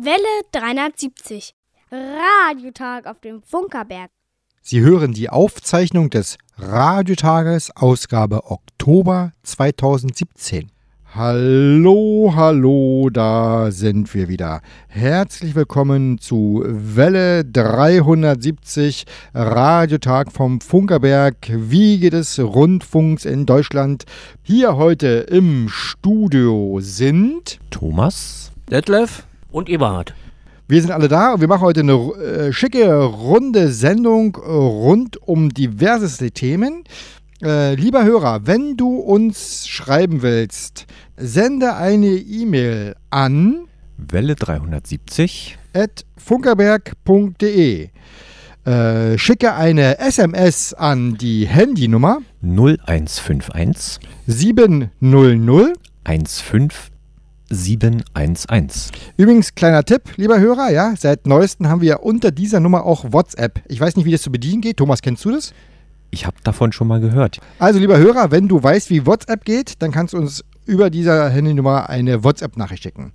Welle 370. Radiotag auf dem Funkerberg. Sie hören die Aufzeichnung des Radiotages, Ausgabe Oktober 2017. Hallo, hallo, da sind wir wieder. Herzlich willkommen zu Welle 370, Radiotag vom Funkerberg, Wiege des Rundfunks in Deutschland. Hier heute im Studio sind Thomas, Detlef und Eberhard. Wir sind alle da und wir machen heute eine äh, schicke, runde Sendung äh, rund um diverseste Themen. Äh, lieber Hörer, wenn du uns schreiben willst, sende eine E-Mail an Welle 370 at funkerberg.de. Äh, schicke eine SMS an die Handynummer 0151 700 15711. Übrigens, kleiner Tipp, lieber Hörer, ja, seit neuestem haben wir unter dieser Nummer auch WhatsApp. Ich weiß nicht, wie das zu bedienen geht. Thomas, kennst du das? Ich habe davon schon mal gehört. Also, lieber Hörer, wenn du weißt, wie WhatsApp geht, dann kannst du uns über dieser Handynummer eine WhatsApp-Nachricht schicken.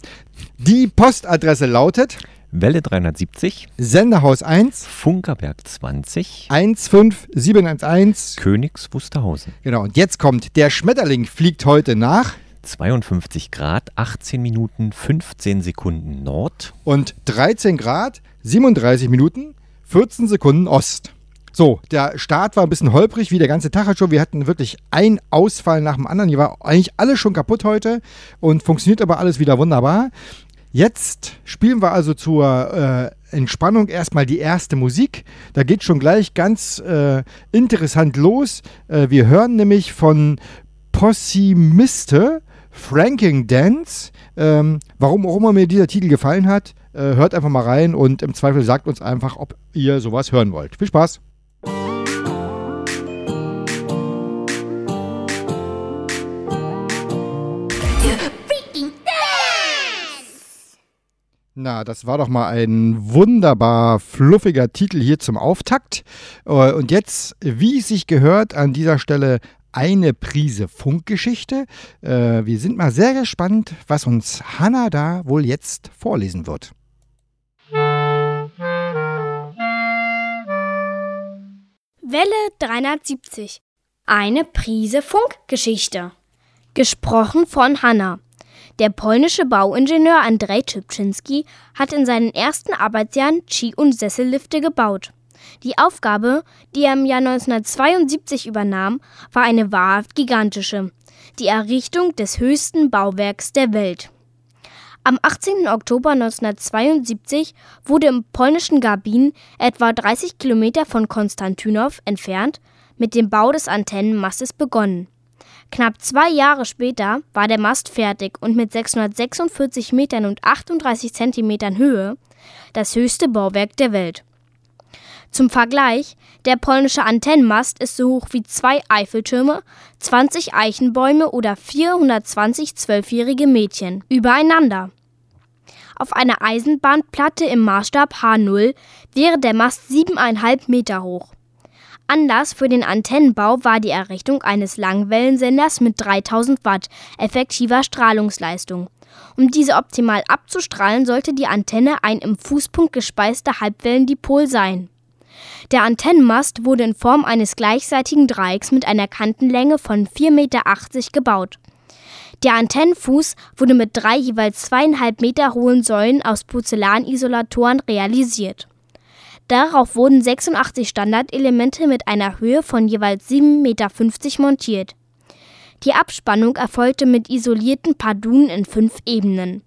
Die Postadresse lautet Welle 370, Senderhaus 1 Funkerberg 20, 15711. Königs Wusterhausen. Genau, und jetzt kommt, der Schmetterling fliegt heute nach 52 Grad, 18 Minuten, 15 Sekunden Nord. und 13 Grad, 37 Minuten, 14 Sekunden Ost. So, der Start war ein bisschen holprig, wie der ganze Tag schon. Wir hatten wirklich einen Ausfall nach dem anderen. Hier war eigentlich alles schon kaputt heute und funktioniert aber alles wieder wunderbar. Jetzt spielen wir also zur äh, Entspannung erstmal die erste Musik. Da geht schon gleich ganz äh, interessant los. Äh, wir hören nämlich von Possimiste Franking Dance. Ähm, warum auch immer mir dieser Titel gefallen hat, äh, hört einfach mal rein und im Zweifel sagt uns einfach, ob ihr sowas hören wollt. Viel Spaß! Na, das war doch mal ein wunderbar fluffiger Titel hier zum Auftakt. Äh, Und jetzt, wie es sich gehört, an dieser Stelle eine Prise Funkgeschichte. Äh, Wir sind mal sehr gespannt, was uns Hanna da wohl jetzt vorlesen wird. Welle 370. Eine Prise Funkgeschichte. Gesprochen von Hanna. Der polnische Bauingenieur Andrzej Czypczynski hat in seinen ersten Arbeitsjahren Ski- und Sessellifte gebaut. Die Aufgabe, die er im Jahr 1972 übernahm, war eine wahrhaft gigantische. Die Errichtung des höchsten Bauwerks der Welt. Am 18. Oktober 1972 wurde im polnischen Garbin, etwa 30 Kilometer von Konstantynow entfernt, mit dem Bau des Antennenmastes begonnen. Knapp zwei Jahre später war der Mast fertig und mit 646 Metern und 38 Zentimetern Höhe das höchste Bauwerk der Welt. Zum Vergleich, der polnische Antennenmast ist so hoch wie zwei Eiffeltürme, 20 Eichenbäume oder 420 zwölfjährige Mädchen übereinander. Auf einer Eisenbahnplatte im Maßstab H0 wäre der Mast siebeneinhalb Meter hoch. Anlass für den Antennenbau war die Errichtung eines Langwellensenders mit 3000 Watt effektiver Strahlungsleistung. Um diese optimal abzustrahlen, sollte die Antenne ein im Fußpunkt gespeister Halbwellendipol sein. Der Antennenmast wurde in Form eines gleichseitigen Dreiecks mit einer Kantenlänge von 4,80 Meter gebaut. Der Antennenfuß wurde mit drei jeweils zweieinhalb Meter hohen Säulen aus Porzellanisolatoren realisiert. Darauf wurden 86 Standardelemente mit einer Höhe von jeweils 7,50 Meter montiert. Die Abspannung erfolgte mit isolierten Pardunen in fünf Ebenen.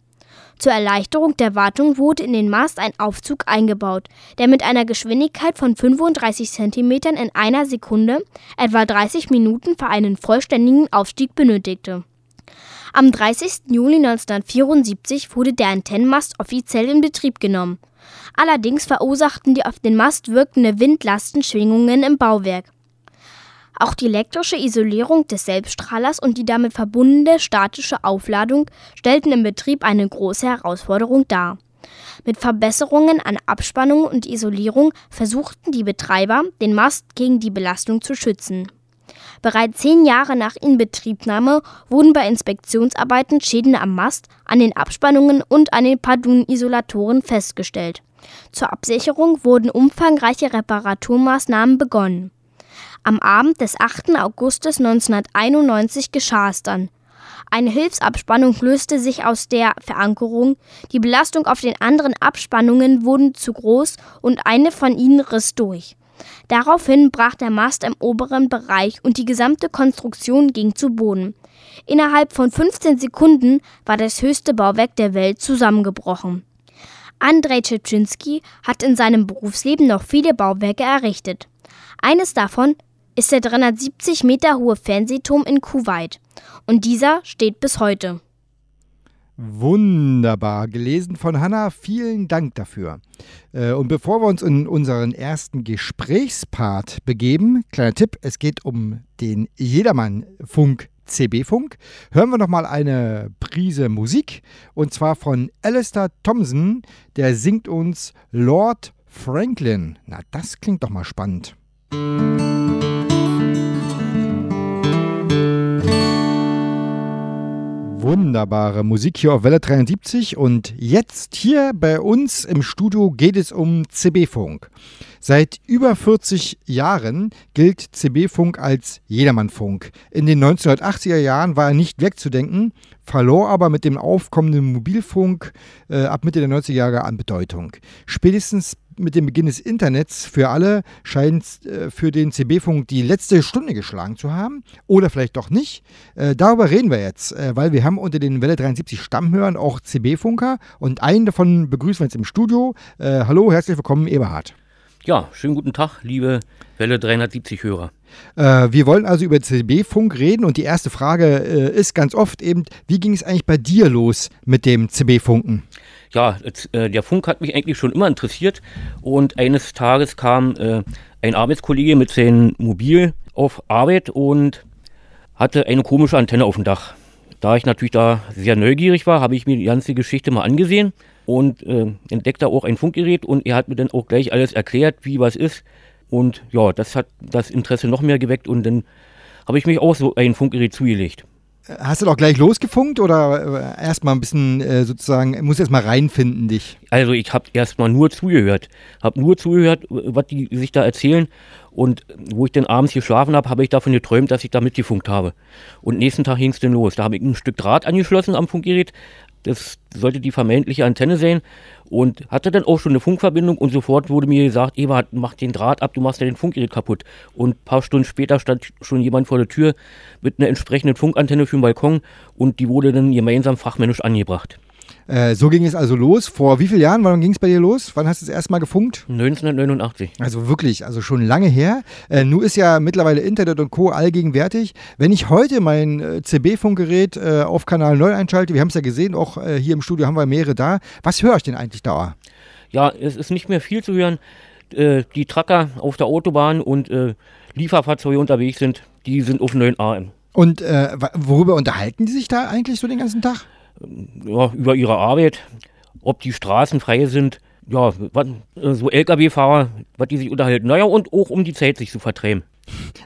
Zur Erleichterung der Wartung wurde in den Mast ein Aufzug eingebaut, der mit einer Geschwindigkeit von 35 cm in einer Sekunde etwa 30 Minuten für einen vollständigen Aufstieg benötigte. Am 30. Juli 1974 wurde der Antennenmast offiziell in Betrieb genommen. Allerdings verursachten die auf den Mast wirkende Windlasten Schwingungen im Bauwerk. Auch die elektrische Isolierung des Selbststrahlers und die damit verbundene statische Aufladung stellten im Betrieb eine große Herausforderung dar. Mit Verbesserungen an Abspannung und Isolierung versuchten die Betreiber, den Mast gegen die Belastung zu schützen. Bereits zehn Jahre nach Inbetriebnahme wurden bei Inspektionsarbeiten Schäden am Mast, an den Abspannungen und an den Pardon-Isolatoren festgestellt. Zur Absicherung wurden umfangreiche Reparaturmaßnahmen begonnen. Am Abend des 8. Augustes 1991 geschah es dann. Eine Hilfsabspannung löste sich aus der Verankerung, die Belastung auf den anderen Abspannungen wurde zu groß und eine von ihnen riss durch. Daraufhin brach der Mast im oberen Bereich und die gesamte Konstruktion ging zu Boden. Innerhalb von 15 Sekunden war das höchste Bauwerk der Welt zusammengebrochen. Andrei Tschetschinski hat in seinem Berufsleben noch viele Bauwerke errichtet. Eines davon ist der 370 Meter hohe Fernsehturm in Kuwait. Und dieser steht bis heute. Wunderbar, gelesen von Hanna. Vielen Dank dafür. Äh, und bevor wir uns in unseren ersten Gesprächspart begeben, kleiner Tipp, es geht um den Jedermann-Funk CB-Funk, hören wir nochmal eine Prise Musik und zwar von Alistair Thompson, der singt uns Lord Franklin. Na, das klingt doch mal spannend. Wunderbare Musik hier auf Welle 73 und jetzt hier bei uns im Studio geht es um CB-Funk. Seit über 40 Jahren gilt CB-Funk als Jedermannfunk. In den 1980er Jahren war er nicht wegzudenken, verlor aber mit dem aufkommenden Mobilfunk äh, ab Mitte der 90er Jahre an Bedeutung. Spätestens mit dem Beginn des Internets für alle scheint äh, für den CB-Funk die letzte Stunde geschlagen zu haben. Oder vielleicht doch nicht. Äh, darüber reden wir jetzt, äh, weil wir haben unter den Welle 73 Stammhörern auch CB-Funker und einen davon begrüßen wir jetzt im Studio. Äh, hallo, herzlich willkommen, Eberhard. Ja, schönen guten Tag, liebe Welle 370 Hörer. Äh, wir wollen also über CB-Funk reden und die erste Frage äh, ist ganz oft eben, wie ging es eigentlich bei dir los mit dem CB-Funken? Ja, jetzt, äh, der Funk hat mich eigentlich schon immer interessiert und eines Tages kam äh, ein Arbeitskollege mit seinem Mobil auf Arbeit und hatte eine komische Antenne auf dem Dach. Da ich natürlich da sehr neugierig war, habe ich mir die ganze Geschichte mal angesehen und äh, entdeckte auch ein Funkgerät und er hat mir dann auch gleich alles erklärt, wie was ist. Und ja, das hat das Interesse noch mehr geweckt und dann habe ich mich auch so ein Funkgerät zugelegt. Hast du doch gleich losgefunkt oder äh, erstmal ein bisschen äh, sozusagen, muss erst mal reinfinden dich? Also ich habe erstmal nur zugehört, habe nur zugehört, was die sich da erzählen und wo ich dann abends geschlafen habe, habe ich davon geträumt, dass ich da mitgefunkt habe. Und nächsten Tag ging es dann los. Da habe ich ein Stück Draht angeschlossen am Funkgerät, das sollte die vermeintliche Antenne sein und hatte dann auch schon eine Funkverbindung und sofort wurde mir gesagt, Eva, mach den Draht ab, du machst ja den Funkgerät kaputt. Und ein paar Stunden später stand schon jemand vor der Tür mit einer entsprechenden Funkantenne für den Balkon und die wurde dann gemeinsam fachmännisch angebracht. Äh, so ging es also los. Vor wie vielen Jahren? Wann ging es bei dir los? Wann hast du das erste Mal gefunkt? 1989. Also wirklich, also schon lange her. Äh, nun ist ja mittlerweile Internet und Co. allgegenwärtig. Wenn ich heute mein äh, CB-Funkgerät äh, auf Kanal 9 einschalte, wir haben es ja gesehen, auch äh, hier im Studio haben wir mehrere da. Was höre ich denn eigentlich da? Ja, es ist nicht mehr viel zu hören. Äh, die Tracker auf der Autobahn und Lieferfahrzeuge unterwegs sind, die sind auf 9 AM. Und worüber unterhalten die sich da eigentlich so den ganzen Tag? Ja, über ihre Arbeit, ob die Straßen frei sind, ja, äh, so Lkw-Fahrer, was die sich unterhalten. Naja, und auch um die Zeit sich zu vertreiben.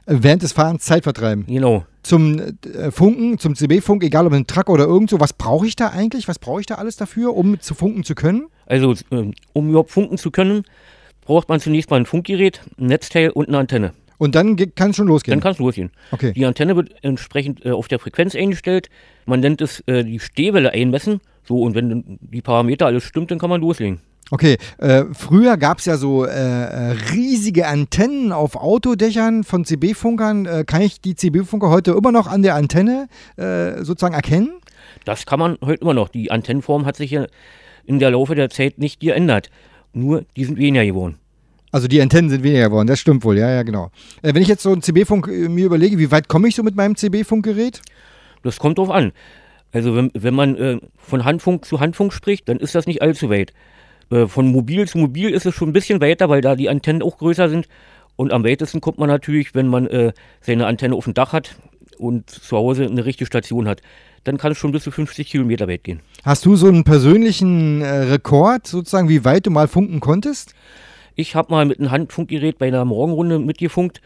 Während des Fahrens Zeit vertreiben. Genau. Zum äh, Funken, zum CB-Funk, egal ob ein Truck oder irgendwo, was brauche ich da eigentlich? Was brauche ich da alles dafür, um zu funken zu können? Also, äh, um überhaupt funken zu können, braucht man zunächst mal ein Funkgerät, ein Netzteil und eine Antenne. Und dann kann es schon losgehen? Dann kann es losgehen. Okay. Die Antenne wird entsprechend äh, auf der Frequenz eingestellt. Man nennt es äh, die Stehwelle einmessen. So, und wenn die Parameter alles stimmt, dann kann man loslegen. Okay, äh, früher gab es ja so äh, äh, riesige Antennen auf Autodächern von CB-Funkern. Äh, kann ich die CB-Funker heute immer noch an der Antenne sozusagen erkennen? Das kann man heute immer noch. Die Antennenform hat sich ja in der Laufe der Zeit nicht geändert. Nur die sind weniger geworden. Also die Antennen sind weniger geworden, das stimmt wohl, ja, ja, genau. Äh, wenn ich jetzt so einen CB-Funk äh, mir überlege, wie weit komme ich so mit meinem CB-Funkgerät? Das kommt drauf an. Also wenn, wenn man äh, von Handfunk zu Handfunk spricht, dann ist das nicht allzu weit. Äh, von Mobil zu Mobil ist es schon ein bisschen weiter, weil da die Antennen auch größer sind. Und am weitesten kommt man natürlich, wenn man äh, seine Antenne auf dem Dach hat und zu Hause eine richtige Station hat. Dann kann es schon bis zu 50 Kilometer weit gehen. Hast du so einen persönlichen äh, Rekord, sozusagen, wie weit du mal funken konntest? Ich habe mal mit einem Handfunkgerät bei einer Morgenrunde mitgefunkt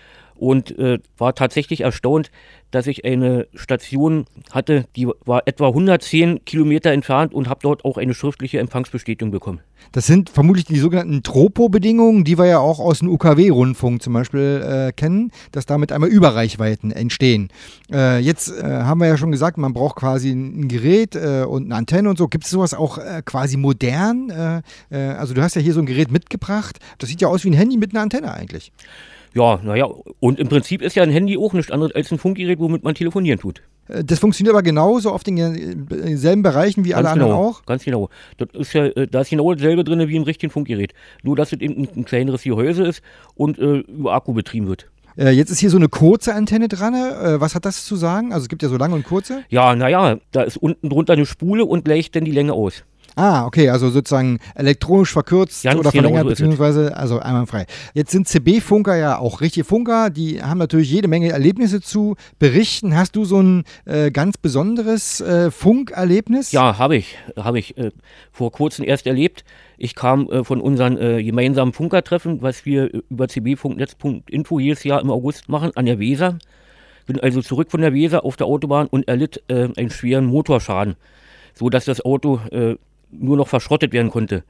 und äh, war tatsächlich erstaunt, dass ich eine Station hatte, die war etwa 110 Kilometer entfernt und habe dort auch eine schriftliche Empfangsbestätigung bekommen. Das sind vermutlich die sogenannten Tropo-Bedingungen, die wir ja auch aus dem UKW-Rundfunk zum Beispiel äh, kennen, dass damit einmal Überreichweiten entstehen. Äh, jetzt äh, haben wir ja schon gesagt, man braucht quasi ein Gerät äh, und eine Antenne und so. Gibt es sowas auch äh, quasi modern? Äh, also du hast ja hier so ein Gerät mitgebracht. Das sieht ja aus wie ein Handy mit einer Antenne eigentlich. Ja, naja, und im Prinzip ist ja ein Handy auch nichts anderes als ein Funkgerät, womit man telefonieren tut. Äh, das funktioniert aber genauso auf den selben Bereichen wie ganz alle genau, anderen auch? Ganz genau. Das ist ja, äh, da ist genau dasselbe drin wie im richtigen Funkgerät. Nur, dass es eben ein, ein kleineres Gehäuse ist und äh, über Akku betrieben wird. Äh, jetzt ist hier so eine kurze Antenne dran. Äh, was hat das zu sagen? Also es gibt ja so lange und kurze. Ja, naja, da ist unten drunter eine Spule und gleicht dann die Länge aus. Ah, okay, also sozusagen elektronisch verkürzt Ganz oder verlängert, beziehungsweise also einwandfrei. Jetzt sind CB-Funker ja auch richtige Funker, die haben natürlich jede Menge Erlebnisse zu berichten. Hast du so ein äh, ganz besonderes äh, Funkerlebnis? Ja, habe ich. Habe ich äh, vor kurzem erst erlebt. Ich kam äh, von unseren äh, gemeinsamen Funkertreffen, was wir über cbfunknetz.info jedes Jahr im August machen, an der Weser. Bin also zurück von der Weser auf der Autobahn und erlitt äh, einen schweren Motorschaden, so dass das Auto äh, nur noch verschrottet werden konnte.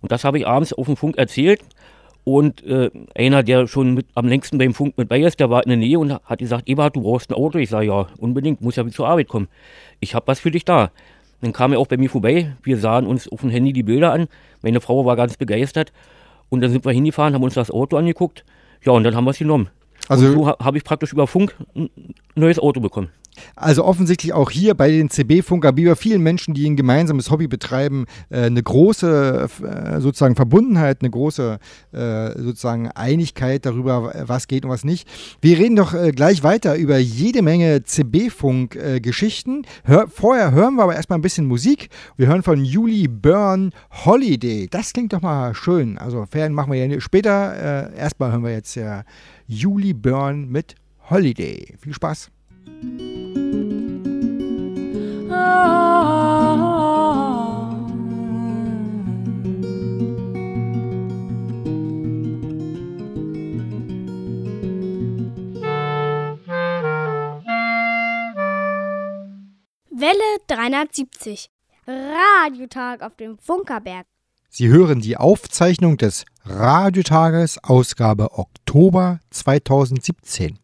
Und das habe ich abends auf dem Funk erzählt. Und äh, einer, der schon mit, am längsten beim Funk mit bei ist, der war in der Nähe und hat gesagt, Eberhard, du brauchst ein Auto. Ich sage, ja, unbedingt, muss ja wieder zur Arbeit kommen. Ich habe was für dich da. Dann kam er auch bei mir vorbei. Wir sahen uns auf dem Handy die Bilder an. Meine Frau war ganz begeistert. Und dann sind wir hingefahren, haben uns das Auto angeguckt. Ja, und dann haben wir es genommen. Also- und so ha habe ich praktisch über Funk ein neues Auto bekommen. Also offensichtlich auch hier bei den CB-Funker, wie bei vielen Menschen, die ein gemeinsames Hobby betreiben, äh, eine große äh, sozusagen Verbundenheit, eine große äh, sozusagen Einigkeit darüber, was geht und was nicht. Wir reden doch gleich weiter über jede Menge CB-Funk-Geschichten. Vorher hören wir aber erstmal ein bisschen Musik. Wir hören von Julie Byrne Holiday. Das klingt doch mal schön. Also Ferien machen wir ja später. Erstmal hören wir jetzt ja Julie Byrne mit Holiday. Viel Spaß. Welle 370. Radiotag auf dem Funkerberg. Sie hören die Aufzeichnung des Radiotages, Ausgabe Oktober 2017.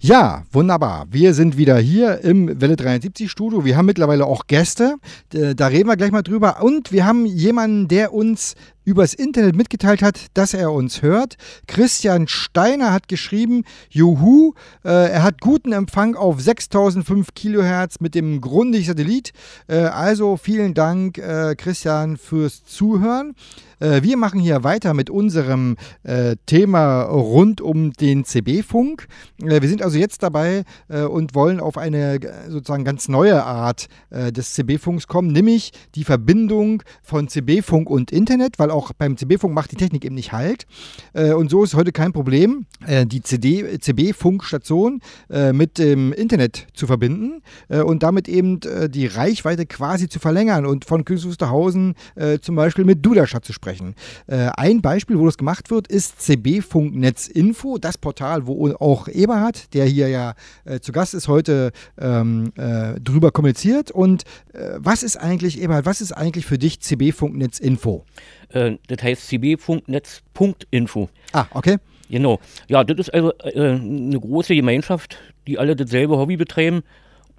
Ja, wunderbar. Wir sind wieder hier im Welle 73 Studio. Wir haben mittlerweile auch Gäste. Äh, Da reden wir gleich mal drüber. Und wir haben jemanden, der uns übers Internet mitgeteilt hat, dass er uns hört. Christian Steiner hat geschrieben, Juhu, äh, er hat guten Empfang auf 6005 Kilohertz mit dem Grundig-Satellit. Äh, also vielen Dank, äh, Christian, fürs Zuhören. Äh, wir machen hier weiter mit unserem äh, Thema rund um den CB-Funk. Äh, wir sind also jetzt dabei und wollen auf eine sozusagen ganz neue Art des CB-Funks kommen, nämlich die Verbindung von CB-Funk und Internet, weil auch beim CB-Funk macht die Technik eben nicht halt. Äh, und so ist heute kein Problem, äh, die CB-Funkstation äh, mit dem Internet zu verbinden äh, und damit eben äh, die Reichweite quasi zu verlängern und von Königs Wusterhausen zum Beispiel mit Duderstadt zu sprechen. Ein Beispiel, wo das gemacht wird, ist CB-Funknetz-Info, das Portal, wo auch Eberhard, der hier ja zu Gast ist, heute ähm, äh, drüber kommuniziert. Und was ist eigentlich, Eberhard, was ist eigentlich für dich CB-Funknetz-Info? Äh, das heißt cbfunknetz.info. Ah, okay. Genau. Ja, das ist also äh, eine große Gemeinschaft, die alle dasselbe Hobby betreiben.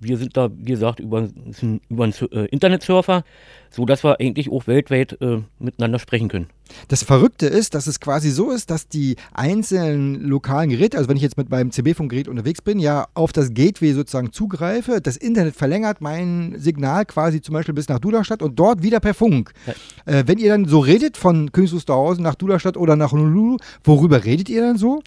Wir sind da, wie gesagt, über, über einen äh, Internetsurfer, sodass wir eigentlich auch weltweit äh, miteinander sprechen können. Das Verrückte ist, dass es quasi so ist, dass die einzelnen lokalen Geräte, also wenn ich jetzt mit meinem CB-Funkgerät unterwegs bin, ja auf das Gateway sozusagen zugreife. Das Internet verlängert mein Signal quasi zum Beispiel bis nach Duderstadt und dort wieder per Funk. Äh, wenn ihr dann so redet von Königs Wusterhausen nach Duderstadt oder nach Honolulu, worüber redet ihr dann so?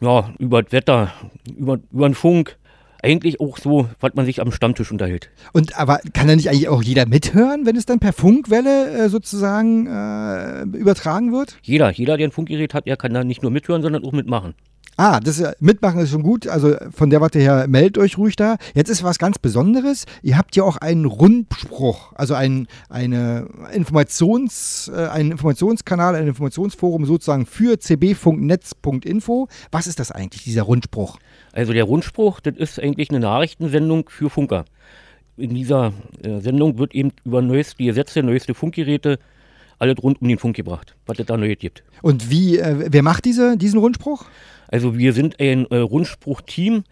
Ja, über das Wetter, über, über den Funk. Eigentlich auch so, was man sich am Stammtisch unterhält. Und aber kann da nicht eigentlich auch jeder mithören, wenn es dann per Funkwelle äh, sozusagen äh, übertragen wird? Jeder, jeder, der ein Funkgerät hat, der kann da nicht nur mithören, sondern auch mitmachen. Ah, das mitmachen ist schon gut. Also von der Warte her, meldet euch ruhig da. Jetzt ist was ganz Besonderes. Ihr habt ja auch einen Rundspruch, also ein, eine Informations, äh, einen Informationskanal, ein Informationsforum sozusagen für cbfunknetz.info. Was ist das eigentlich, dieser Rundspruch? Also der Rundspruch, das ist eigentlich eine Nachrichtensendung für Funker. In dieser äh, Sendung wird eben über neueste Gesetze, neueste Funkgeräte, alles rund um den Funk gebracht, was es da neu gibt. Und wie, äh, wer macht diese, diesen Rundspruch? Also wir sind ein äh, Rundspruch-Team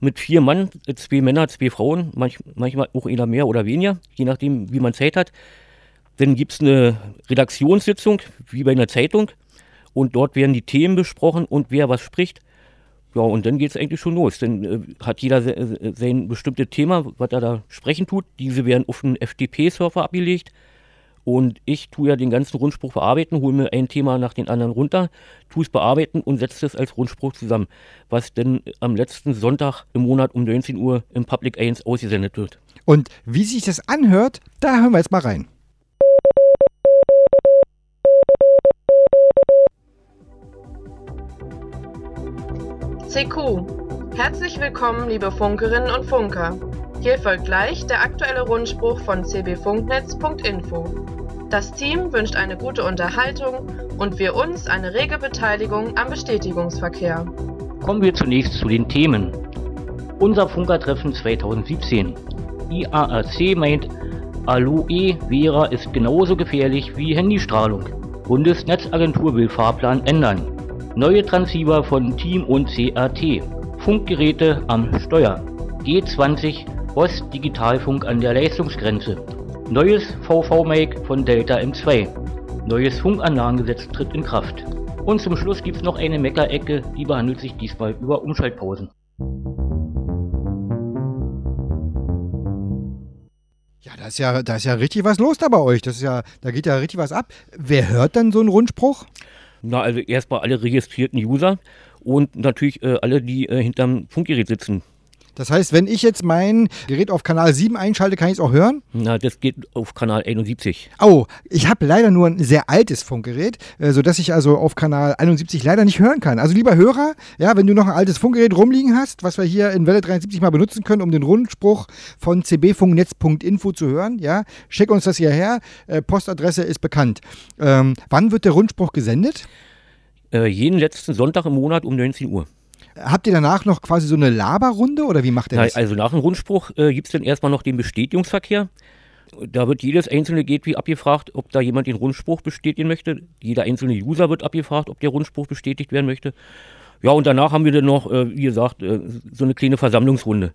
mit vier Mann, zwei Männer, zwei Frauen, manch, manchmal auch einer mehr oder weniger, je nachdem, wie man Zeit hat. Dann gibt es eine Redaktionssitzung, wie bei einer Zeitung, und dort werden die Themen besprochen und wer was spricht. Ja, und dann geht es eigentlich schon los. Dann äh, hat jeder se äh, sein bestimmtes Thema, was er da sprechen tut. Diese werden auf einen FTP-Server abgelegt. Und ich tue ja den ganzen Rundspruch bearbeiten, hole mir ein Thema nach den anderen runter, tue es bearbeiten und setze es als Rundspruch zusammen, was dann am letzten Sonntag im Monat um 19 Uhr im Public 1 ausgesendet wird. Und wie sich das anhört, da hören wir jetzt mal rein. CQ. Herzlich willkommen, liebe Funkerinnen und Funker. Hier folgt gleich der aktuelle Rundspruch von cbfunknetz.info. Das Team wünscht eine gute Unterhaltung und wir uns eine rege Beteiligung am Bestätigungsverkehr. Kommen wir zunächst zu den Themen. Unser Funkertreffen 2017. IARC meint, Aloe Vera ist genauso gefährlich wie Handystrahlung. Bundesnetzagentur will Fahrplan ändern. Neue Transceiver von Team und CRT. Funkgeräte am Steuer. G20 Ost Digitalfunk an der Leistungsgrenze. Neues VV-Make von Delta M2. Neues Funkanlagengesetz tritt in Kraft. Und zum Schluss gibt's noch eine Meckerecke, die behandelt sich diesmal über Umschaltpausen. Ja, da ist ja, da ist ja richtig was los da bei euch. Das ist ja, da geht ja richtig was ab. Wer hört dann so einen Rundspruch? Na, also erstmal alle registrierten User und natürlich äh, alle, die äh, hinterm Funkgerät sitzen. Das heißt, wenn ich jetzt mein Gerät auf Kanal 7 einschalte, kann ich es auch hören? Na, das geht auf Kanal 71. Oh, ich habe leider nur ein sehr altes Funkgerät, äh, sodass ich also auf Kanal 71 leider nicht hören kann. Also lieber Hörer, ja, wenn du noch ein altes Funkgerät rumliegen hast, was wir hier in Welle 73 mal benutzen können, um den Rundspruch von cbfunknetz.info zu hören, ja, schick uns das hierher. Äh, Postadresse ist bekannt. Ähm, wann wird der Rundspruch gesendet? Äh, jeden letzten Sonntag im Monat um 19 Uhr. Habt ihr danach noch quasi so eine Laberrunde oder wie macht ihr Na, das? also nach dem Rundspruch äh, gibt es dann erstmal noch den Bestätigungsverkehr. Da wird jedes einzelne Gateway abgefragt, ob da jemand den Rundspruch bestätigen möchte. Jeder einzelne User wird abgefragt, ob der Rundspruch bestätigt werden möchte. Ja, und danach haben wir dann noch, äh, wie gesagt, äh, so eine kleine Versammlungsrunde.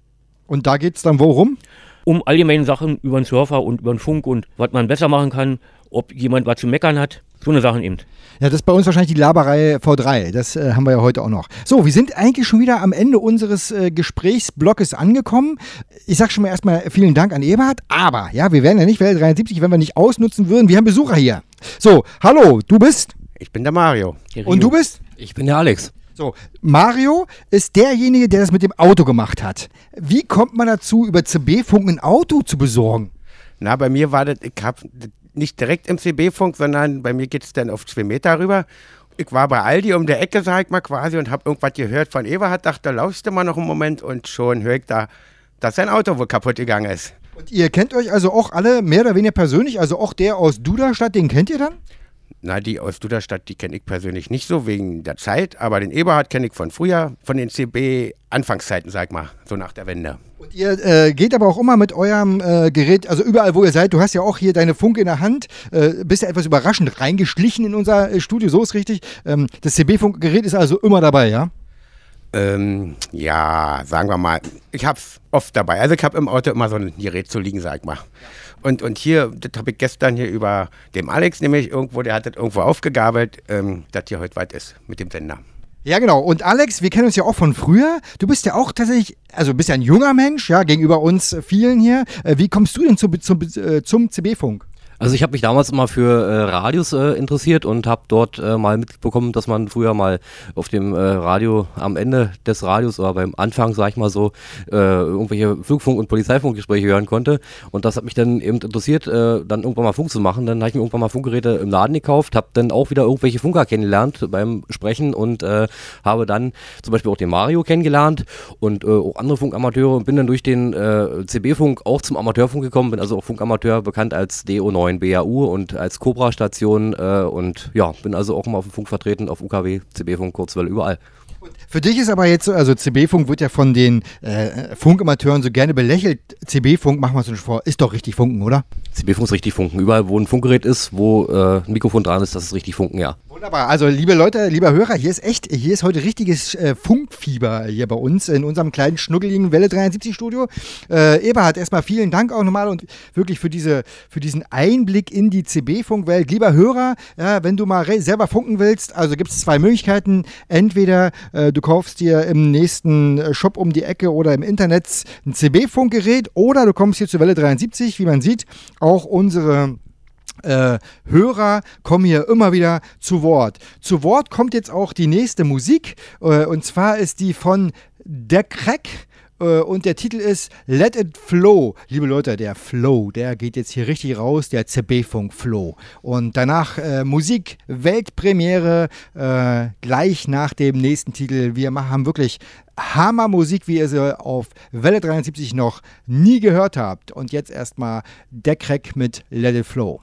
Und da geht es dann worum? Um allgemeine Sachen über den Surfer und über den Funk und was man besser machen kann, ob jemand was zu meckern hat. So eine Sachen eben. Ja, das ist bei uns wahrscheinlich die Laberei V3. Das äh, haben wir ja heute auch noch. So, wir sind eigentlich schon wieder am Ende unseres äh, Gesprächsblocks angekommen. Ich sag schon mal erstmal vielen Dank an Eberhard. Aber, ja, wir wären ja nicht Welle 73, wenn wir nicht ausnutzen würden. Wir haben Besucher hier. So, hallo, du bist? Ich bin der Mario. Der Und du bist? Ich bin der Alex. So, Mario ist derjenige, der das mit dem Auto gemacht hat. Wie kommt man dazu, über CB-Funk ein Auto zu besorgen? Na, bei mir war das, ich habe nicht direkt im CB-Funk, sondern bei mir geht es dann auf zwei Meter rüber. Ich war bei Aldi um der Ecke, sag ich mal quasi, und habe irgendwas gehört von Eberhard, dachte, laufst du mal noch einen Moment und schon höre ich da, dass sein Auto wohl kaputt gegangen ist. Und ihr kennt euch also auch alle mehr oder weniger persönlich, also auch der aus Duderstadt, den kennt ihr dann? Na, die aus Duderstadt, die kenne ich persönlich nicht so wegen der Zeit, aber den Eberhard kenne ich von früher, von den CB-Anfangszeiten, sag mal, so nach der Wende. Und ihr äh, geht aber auch immer mit eurem äh, Gerät, also überall, wo ihr seid. Du hast ja auch hier deine Funk in der Hand. Äh, bist ja etwas überraschend reingeschlichen in unser äh, Studio, so ist richtig. Ähm, das CB-Funkgerät ist also immer dabei, ja? Ähm, ja, sagen wir mal, ich hab's oft dabei. Also ich habe im Auto immer so ein Gerät zu liegen, sag ich mal. Und, und hier, das habe ich gestern hier über dem Alex nämlich irgendwo, der hat das irgendwo aufgegabelt, ähm, dass hier heute weit ist mit dem Sender. Ja, genau. Und Alex, wir kennen uns ja auch von früher. Du bist ja auch tatsächlich, also bist ja ein junger Mensch, ja, gegenüber uns vielen hier. Äh, wie kommst du denn zu, zum, äh, zum CB-Funk? Also ich habe mich damals immer für äh, Radios äh, interessiert und habe dort äh, mal mitbekommen, dass man früher mal auf dem äh, Radio am Ende des Radios oder beim Anfang, sag ich mal so, äh, irgendwelche Flugfunk- und Polizeifunkgespräche hören konnte. Und das hat mich dann eben interessiert, äh, dann irgendwann mal Funk zu machen. Dann habe ich mir irgendwann mal Funkgeräte im Laden gekauft, habe dann auch wieder irgendwelche Funker kennengelernt beim Sprechen und habe dann zum Beispiel auch den Mario kennengelernt und auch andere Funkamateure und bin dann durch den CB-Funk auch zum Amateurfunk gekommen, bin also auch Funkamateur bekannt als DO9 neuen BAU und als Cobra-Station äh, und ja, bin also auch immer auf dem Funk vertreten, auf UKW, CB-Funk, Kurzwelle, überall. Für dich ist aber jetzt so, also CB-Funk wird ja von den äh, Funkamateuren so gerne belächelt. CB-Funk, machen wir uns nicht vor, ist doch richtig Funken, oder? CB-Funk ist richtig Funken. Überall, wo ein Funkgerät ist, wo äh, ein Mikrofon dran ist, das ist richtig Funken, ja. Wunderbar. Also, liebe Leute, lieber Hörer, hier ist echt, hier ist heute richtiges äh, Funkfieber hier bei uns in unserem kleinen schnuckeligen Welle 73 Studio. Äh, Eberhard, erstmal vielen Dank auch nochmal und wirklich für, diese, für diesen Einblick in die CB-Funkwelt. Lieber Hörer, ja, wenn du mal selber funken willst, also gibt es zwei Möglichkeiten. Entweder äh, du kaufst dir im nächsten äh, Shop um die Ecke oder im Internet ein CB-Funkgerät oder du kommst hier zur Welle 73, wie man sieht, auch unsere äh, Hörer kommen hier immer wieder zu Wort. Zu Wort kommt jetzt auch die nächste Musik äh, und zwar ist die von Der Crack äh, und der Titel ist Let It Flow. Liebe Leute, der Flow, der geht jetzt hier richtig raus, der CB-Funk Flow. Und danach äh, Musik, Weltpremiere, äh, gleich nach dem nächsten Titel. Wir haben wirklich Hammermusik, wie ihr sie auf Welle 73 noch nie gehört habt. Und jetzt erstmal der Crack mit Let It Flow.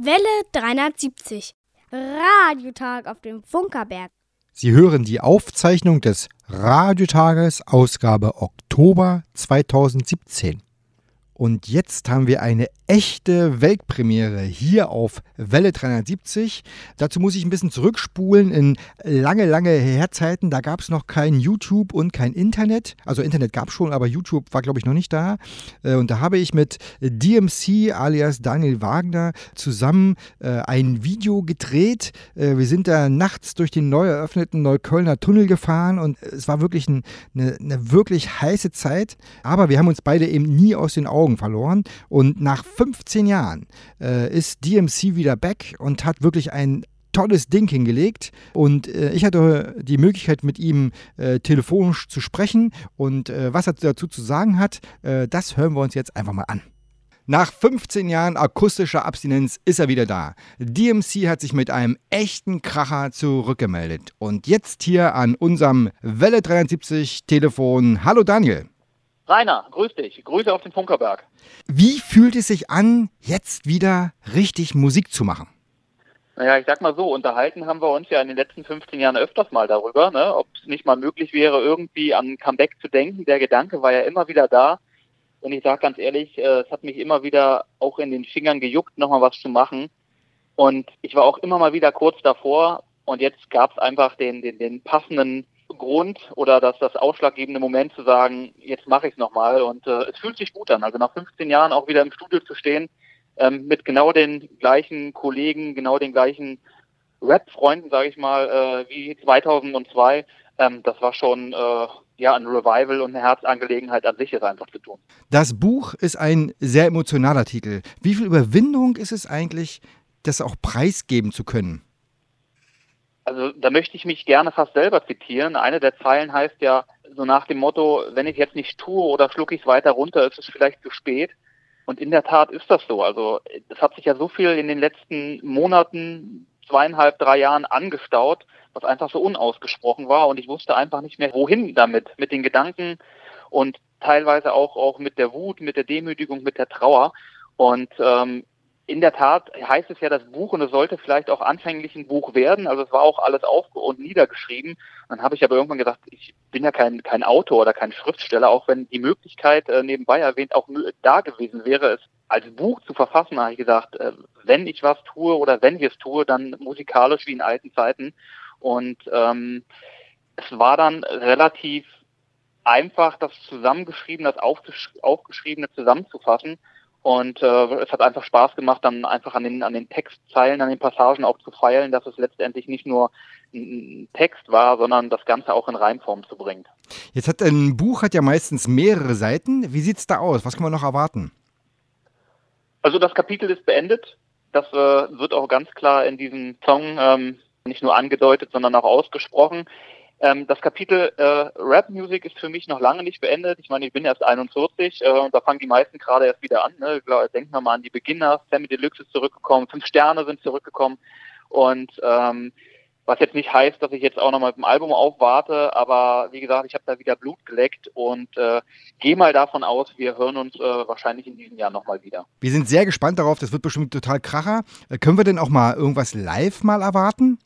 Welle 370. Radiotag auf dem Funkerberg. Sie hören die Aufzeichnung des Radiotages Ausgabe Oktober 2017. Und jetzt haben wir eine echte Weltpremiere hier auf Welle 370. Dazu muss ich ein bisschen zurückspulen in lange, lange Herzeiten. Da gab es noch kein YouTube und kein Internet. Also Internet gab es schon, aber YouTube war, glaube ich, noch nicht da. Äh, und da habe ich mit DMC alias Daniel Wagner zusammen äh, ein Video gedreht. Äh, wir sind da nachts durch den neu eröffneten Neuköllner Tunnel gefahren und es war wirklich ein, eine, eine wirklich heiße Zeit. Aber wir haben uns beide eben nie aus den Augen verloren. Und nach 15 Jahren äh, ist DMC wieder back und hat wirklich ein tolles Ding hingelegt und äh, ich hatte die Möglichkeit mit ihm äh, telefonisch zu sprechen und äh, was er dazu zu sagen hat, äh, das hören wir uns jetzt einfach mal an. Nach 15 Jahren akustischer Abstinenz ist er wieder da. DMC hat sich mit einem echten Kracher zurückgemeldet und jetzt hier an unserem Welle 73 Telefon. Hallo Daniel. Rainer, grüß dich. Grüße auf den Funkerberg. Wie fühlt es sich an, jetzt wieder richtig Musik zu machen? Naja, ich sag mal so, unterhalten haben wir uns ja in den letzten 15 Jahren öfters mal darüber, ne, ob es nicht mal möglich wäre, irgendwie an Comeback zu denken. Der Gedanke war ja immer wieder da. Und ich sage ganz ehrlich, äh, es hat mich immer wieder auch in den Fingern gejuckt, nochmal was zu machen. Und ich war auch immer mal wieder kurz davor. Und jetzt gab es einfach den, den, den passenden Grund oder das, das ausschlaggebende Moment zu sagen, jetzt mache ich es nochmal. Und äh, es fühlt sich gut an. Also nach 15 Jahren auch wieder im Studio zu stehen, ähm, mit genau den gleichen Kollegen, genau den gleichen Rap-Freunden, sage ich mal, äh, wie 2002. Ähm, das war schon äh, ja ein Revival und eine Herzangelegenheit an sich ist einfach zu tun. Das Buch ist ein sehr emotionaler Titel. Wie viel Überwindung ist es eigentlich, das auch preisgeben zu können? Also da möchte ich mich gerne fast selber zitieren. Eine der Zeilen heißt ja so nach dem Motto, wenn ich jetzt nicht tue oder schlucke ich es weiter runter, ist es vielleicht zu spät. Und in der Tat ist das so. Also es hat sich ja so viel in den letzten Monaten, zweieinhalb, drei Jahren angestaut, was einfach so unausgesprochen war. Und ich wusste einfach nicht mehr, wohin damit, mit den Gedanken und teilweise auch, auch mit der Wut, mit der Demütigung, mit der Trauer. Und ähm, in der Tat heißt es ja das Buch und es sollte vielleicht auch anfänglich ein Buch werden. Also es war auch alles auf und niedergeschrieben. Dann habe ich aber irgendwann gesagt, ich bin ja kein, kein Autor oder kein Schriftsteller, auch wenn die Möglichkeit äh, nebenbei erwähnt auch da gewesen wäre, es als Buch zu verfassen, habe ich gesagt, äh, wenn ich was tue oder wenn wir es tue, dann musikalisch wie in alten Zeiten. Und ähm, es war dann relativ einfach, das zusammengeschriebene, das aufgeschriebene zusammenzufassen Und äh, es hat einfach Spaß gemacht, dann einfach an den, an den Textzeilen, an den Passagen auch zu feilen, dass es letztendlich nicht nur ein Text war, sondern das Ganze auch in Reimform zu bringen. Jetzt hat ein Buch hat ja meistens mehrere Seiten. Wie sieht es da aus? Was kann man noch erwarten? Also das Kapitel ist beendet. Das äh, wird auch ganz klar in diesem Song ähm, nicht nur angedeutet, sondern auch ausgesprochen. Ähm, das Kapitel äh, Rap Music ist für mich noch lange nicht beendet. Ich meine, ich bin erst 41 äh, und da fangen die meisten gerade erst wieder an. Ne? Denken wir mal an die Beginner. Sammy Deluxe ist zurückgekommen, fünf Sterne sind zurückgekommen und ähm, was jetzt nicht heißt, dass ich jetzt auch noch mal mit dem Album aufwarte, aber wie gesagt, ich habe da wieder Blut geleckt und äh, gehe mal davon aus, wir hören uns äh, wahrscheinlich in diesem Jahr nochmal wieder. Wir sind sehr gespannt darauf, das wird bestimmt total kracher. Äh, können wir denn auch mal irgendwas live mal erwarten?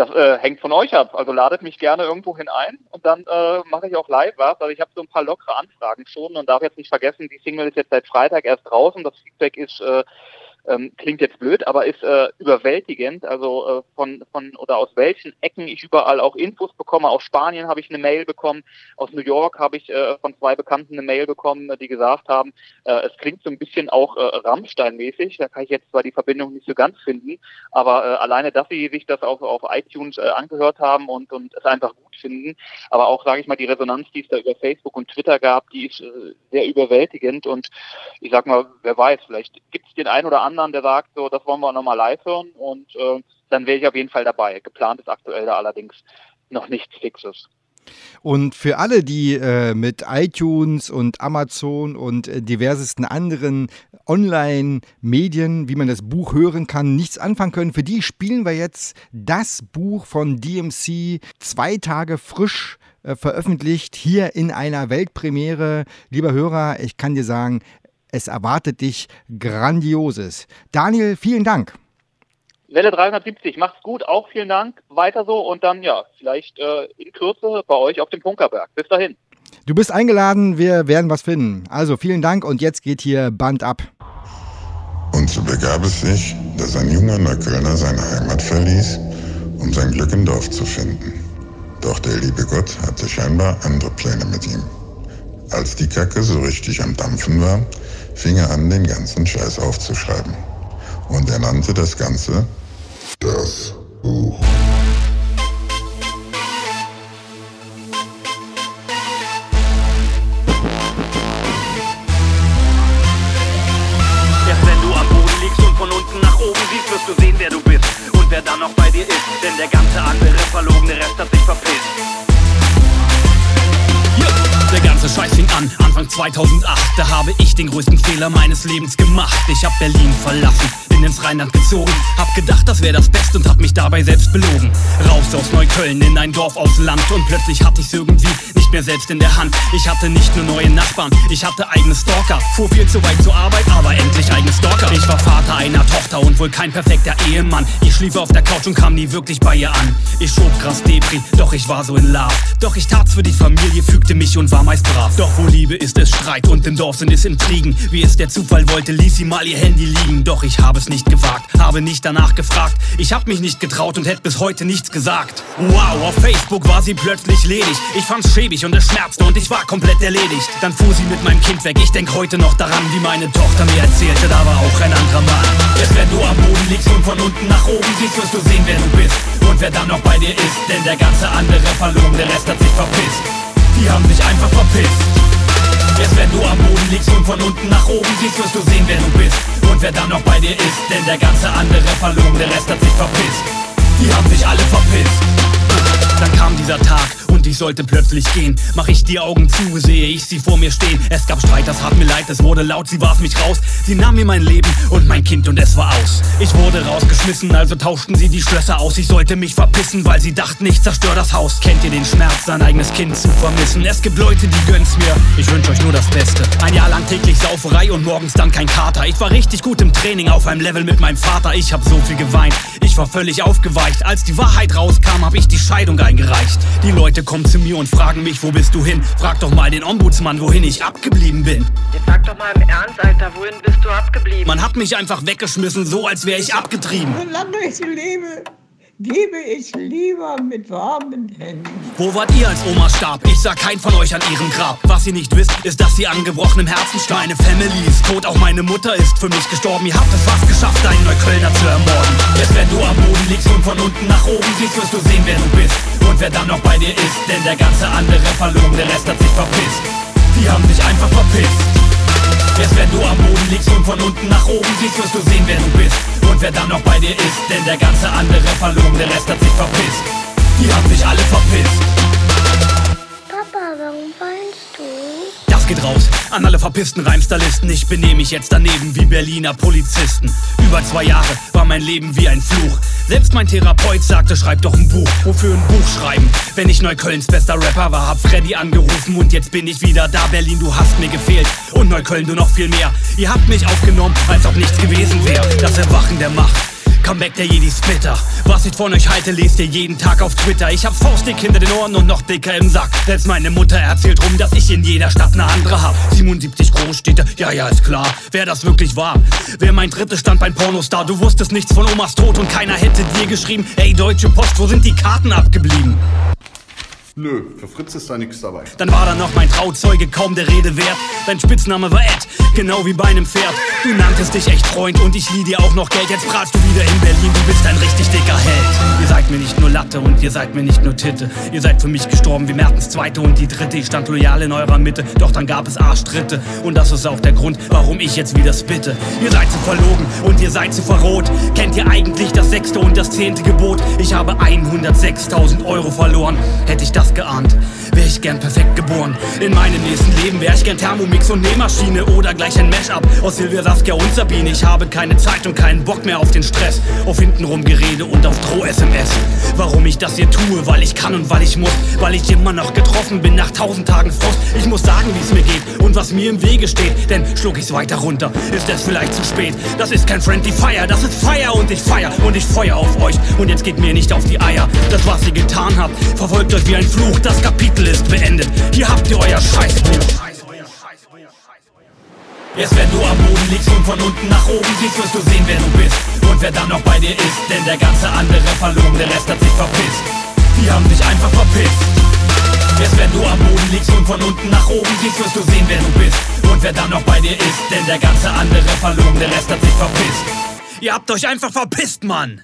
Das äh, hängt von euch ab. Also ladet mich gerne irgendwo hin ein und dann äh, mache ich auch live was. Also ich habe so ein paar lockere Anfragen schon und darf jetzt nicht vergessen, die Single ist jetzt seit Freitag erst draußen. Das Feedback ist äh, ähm, klingt jetzt blöd, aber ist äh, überwältigend. Also äh, von, von oder aus welchen Ecken ich überall auch Infos bekomme. Aus Spanien habe ich eine Mail bekommen, aus New York habe ich äh, von zwei Bekannten eine Mail bekommen, die gesagt haben, äh, es klingt so ein bisschen auch äh, Rammstein-mäßig. Da kann ich jetzt zwar die Verbindung nicht so ganz finden, aber äh, alleine, dass sie sich das auf, auf iTunes äh, angehört haben und, und es einfach gut finden, aber auch, sage ich mal, die Resonanz, die es da über Facebook und Twitter gab, die ist äh, sehr überwältigend und ich sag mal, wer weiß, vielleicht gibt es den einen oder anderen, anderen, der sagt, so, das wollen wir nochmal live hören und äh, dann wäre ich auf jeden Fall dabei. Geplant ist aktuell da allerdings noch nichts Fixes. Und für alle, die äh, mit iTunes und Amazon und äh, diversesten anderen Online-Medien, wie man das Buch hören kann, nichts anfangen können, für die spielen wir jetzt das Buch von DMC zwei Tage frisch äh, veröffentlicht hier in einer Weltpremiere. Lieber Hörer, ich kann dir sagen, es erwartet dich Grandioses. Daniel, vielen Dank. Welle 370, macht's gut, auch vielen Dank. Weiter so und dann ja, vielleicht äh, in Kürze bei euch auf dem Punkerberg. Bis dahin. Du bist eingeladen, wir werden was finden. Also vielen Dank und jetzt geht hier Band ab. Und so begab es sich, dass ein junger Neuköllner seine Heimat verließ, um sein Glück im Dorf zu finden. Doch der liebe Gott hatte scheinbar andere Pläne mit ihm. Als die Kacke so richtig am Dampfen war, fing er an, den ganzen Scheiß aufzuschreiben. Und er nannte das Ganze das Buch. Erst wenn du am Boden liegst und von unten nach oben siehst, wirst du sehen, wer du bist und wer dann noch bei dir ist. Denn der ganze andere verlogene Rest hat sich verpisst. Anfang 2008. Da habe ich den größten Fehler meines Lebens gemacht. Ich hab Berlin verlassen, bin ins Rheinland gezogen. Hab gedacht, das wäre das Beste und hab mich dabei selbst belogen. Raus aus Neukölln in ein Dorf aus Land und plötzlich hatte ich's irgendwie nicht mehr selbst in der Hand. Ich hatte nicht nur neue Nachbarn, ich hatte eigene Stalker. Fuhr viel zu weit zur Arbeit, aber endlich eigene Stalker. Ich war Vater einer Tochter und wohl kein perfekter Ehemann. Ich schlief auf der Couch und kam nie wirklich bei ihr an. Ich schob krass Depri, doch ich war so in Love. Doch ich tat's für die Familie, fügte mich und war meist brav. Doch wo Liebe ist es Streit und im Dorf sind es Intrigen. Wie es der Zufall wollte, ließ sie mal ihr Handy liegen. Doch ich habe es nicht gewagt, habe nicht danach gefragt. Ich hab mich nicht getraut und hätte bis heute nichts gesagt. Wow, auf Facebook war sie plötzlich ledig. Ich fand's schäbig und es schmerzte und ich war komplett erledigt. Dann fuhr sie mit meinem Kind weg. Ich denk heute noch daran, wie meine Tochter mir erzählte, da war auch ein anderer Mann. Erst wenn du am Boden liegst und von unten nach oben siehst, wirst du sehen, wer du bist und wer dann noch bei dir ist. Denn der ganze andere verloren, der Rest hat sich verpisst. Die haben sich einfach verpisst. Erst wenn du am Boden liegst und von unten nach oben siehst, wirst du sehen, wer du bist und wer dann noch bei dir ist. Denn der ganze andere verloren, der Rest hat sich verpisst. Die haben sich alle verpisst. Dann kam dieser Tag und ich sollte plötzlich gehen. Mach ich die Augen zu, sehe ich sie vor mir stehen. Es gab Streit, das hat mir leid, es wurde laut, sie warf mich raus. Sie nahm mir mein Leben und mein Kind und es war aus. Ich wurde rausgeschmissen, also tauschten sie die Schlösser aus. Ich sollte mich verpissen, weil sie dachten, ich zerstör das Haus. Kennt ihr den Schmerz, sein eigenes Kind zu vermissen? Es gibt Leute, die gönnen's mir. Ich wünsch euch nur das Beste. Ein Jahr lang täglich Sauferei und morgens dann kein Kater. Ich war richtig gut im Training auf einem Level mit meinem Vater. Ich hab so viel geweint, ich war völlig aufgeweicht. Als die Wahrheit rauskam, hab ich die Scheidung eingereicht. Die Leute kommen zu mir und fragen mich, wo bist du hin? Frag doch mal den Ombudsmann, wohin ich abgeblieben bin. Jetzt sag doch mal im Ernst, Alter, wohin bist du abgeblieben? Man hat mich einfach weggeschmissen, so als wäre ich abgetrieben. Solange ich lebe, gebe ich lieber mit warmen Händen. Wo wart ihr, als Oma starb? Ich sah kein von euch an ihrem Grab. Was ihr nicht wisst, ist, dass sie an gebrochenem Herzen starb. Meine Family ist tot, auch meine Mutter ist für mich gestorben. Ihr habt es fast geschafft, einen Neuköllner zu ermorden. Jetzt, wenn du am Boden liegst und von unten nach oben siehst, wirst du sehen, wer du bist. Und wer dann noch bei dir ist, denn der ganze andere verloren, der Rest hat sich verpisst. Die haben sich einfach verpisst. Erst wenn du am Boden liegst und von unten nach oben siehst, wirst du sehen, wer du bist. Und wer dann noch bei dir ist, denn der ganze andere verloren, der Rest hat sich verpisst. Die haben sich alle verpisst. Geht raus an alle verpissten Reimstalisten. Ich benehme mich jetzt daneben wie Berliner Polizisten. Über zwei Jahre war mein Leben wie ein Fluch. Selbst mein Therapeut sagte, schreib doch ein Buch. Wofür ein Buch schreiben? Wenn ich Neuköllns bester Rapper war, hab Freddy angerufen und jetzt bin ich wieder da. Berlin, du hast mir gefehlt. Und Neukölln, du noch viel mehr. Ihr habt mich aufgenommen, als ob nichts gewesen wäre. Das Erwachen der Macht. Comeback der Jedi Splitter. Was ich von euch halte, lest ihr jeden Tag auf Twitter. Ich hab faustdick hinter den Ohren und noch dicker im Sack. Selbst meine Mutter erzählt rum, dass ich in jeder Stadt eine andere hab. 77 Großstädte, ja, ja, ist klar. Wer das wirklich war. Wer mein drittes stand beim Pornostar. Du wusstest nichts von Omas Tod und keiner hätte dir geschrieben, ey, Deutsche Post, wo sind die Karten abgeblieben? Nö, für Fritz ist da nichts dabei. Dann war da noch mein Trauzeuge kaum der Rede wert. Dein Spitzname war Ed, genau wie bei einem Pferd. Du nanntest dich echt Freund und ich lieh dir auch noch Geld. Jetzt bratst du wieder in Berlin, du bist ein richtig dicker Held. Ihr seid mir nicht nur Latte und ihr seid mir nicht nur Titte. Ihr seid für mich gestorben wie Mertens Zweite und die Dritte. Ich stand loyal in eurer Mitte, doch dann gab es Arschtritte. Und das ist auch der Grund, warum ich jetzt wieder spitte. Ihr seid zu verlogen und ihr seid zu verrot. Kennt ihr eigentlich das sechste und das zehnte Gebot? Ich habe 106.000 Euro verloren. Hätte ich das geahnt, wäre ich gern perfekt geboren. In meinem nächsten Leben wäre ich gern Thermomix und Nähmaschine oder gleich ein Mashup aus Silvia, Saskia und Sabine. Ich habe keine Zeit und keinen Bock mehr auf den Stress, auf hintenrum Gerede und auf Droh-SMS. Warum ich das hier tue, weil ich kann und weil ich muss, weil ich immer noch getroffen bin nach tausend Tagen Frust. Ich muss sagen, wie es mir geht und was mir im Wege steht, denn schluck ich's weiter runter, ist es vielleicht zu spät. Das ist kein Friendly Fire, das ist Fire und ich feier und ich feuer auf euch und jetzt geht mir nicht auf die Eier. Das, was ihr getan habt, verfolgt euch wie ein Fluch, das Kapitel ist beendet. Hier habt ihr euer Scheißbuch. Erst wenn du am Boden liegst und von unten nach oben siehst, wirst du sehen, wer du bist. Und wer dann noch bei dir ist, denn der ganze andere verloren, der Rest hat sich verpisst. Die haben sich einfach verpisst. Erst wenn du am Boden liegst und von unten nach oben siehst, wirst du sehen, wer du bist. Und wer dann noch bei dir ist, denn der ganze andere verloren, der Rest hat sich verpisst. Ihr habt euch einfach verpisst, Mann!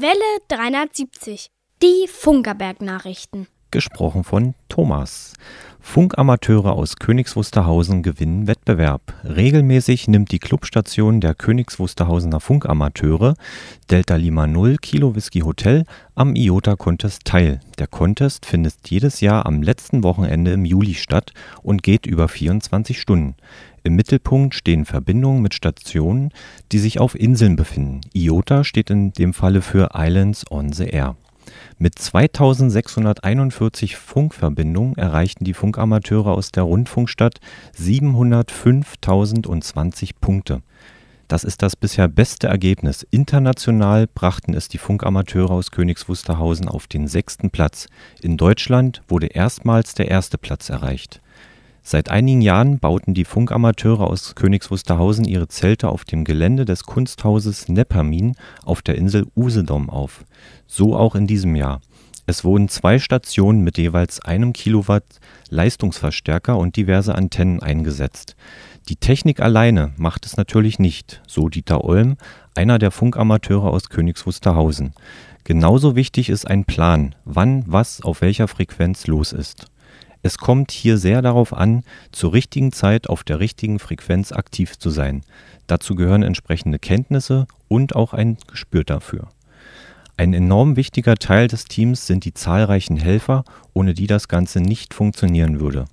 Welle 370. Die Funkerberg-Nachrichten. Gesprochen von Thomas. Funkamateure aus Königs Wusterhausen gewinnen Wettbewerb. Regelmäßig nimmt die Clubstation der Königs Wusterhausener Funkamateure Delta Lima 0 Kilo Whisky Hotel am IOTA Contest teil. Der Contest findet jedes Jahr am letzten Wochenende im Juli statt und geht über 24 Stunden. Im Mittelpunkt stehen Verbindungen mit Stationen, die sich auf Inseln befinden. IOTA steht in dem Falle für Islands on the Air. Mit 2641 Funkverbindungen erreichten die Funkamateure aus der Rundfunkstadt 705.020 Punkte. Das ist das bisher beste Ergebnis. International brachten es die Funkamateure aus Königs Wusterhausen auf den sechsten Platz. In Deutschland wurde erstmals der erste Platz erreicht. Seit einigen Jahren bauten die Funkamateure aus Königs Wusterhausen ihre Zelte auf dem Gelände des Kunsthauses Neppermin auf der Insel Usedom auf. So auch in diesem Jahr. Es wurden zwei Stationen mit jeweils einem Kilowatt Leistungsverstärker und diverse Antennen eingesetzt. Die Technik alleine macht es natürlich nicht, so Dieter Olm, einer der Funkamateure aus Königs Wusterhausen. Genauso wichtig ist ein Plan, wann was auf welcher Frequenz los ist. Es kommt hier sehr darauf an, zur richtigen Zeit auf der richtigen Frequenz aktiv zu sein. Dazu gehören entsprechende Kenntnisse und auch ein Gespür dafür. Ein enorm wichtiger Teil des Teams sind die zahlreichen Helfer, ohne die das Ganze nicht funktionieren würde.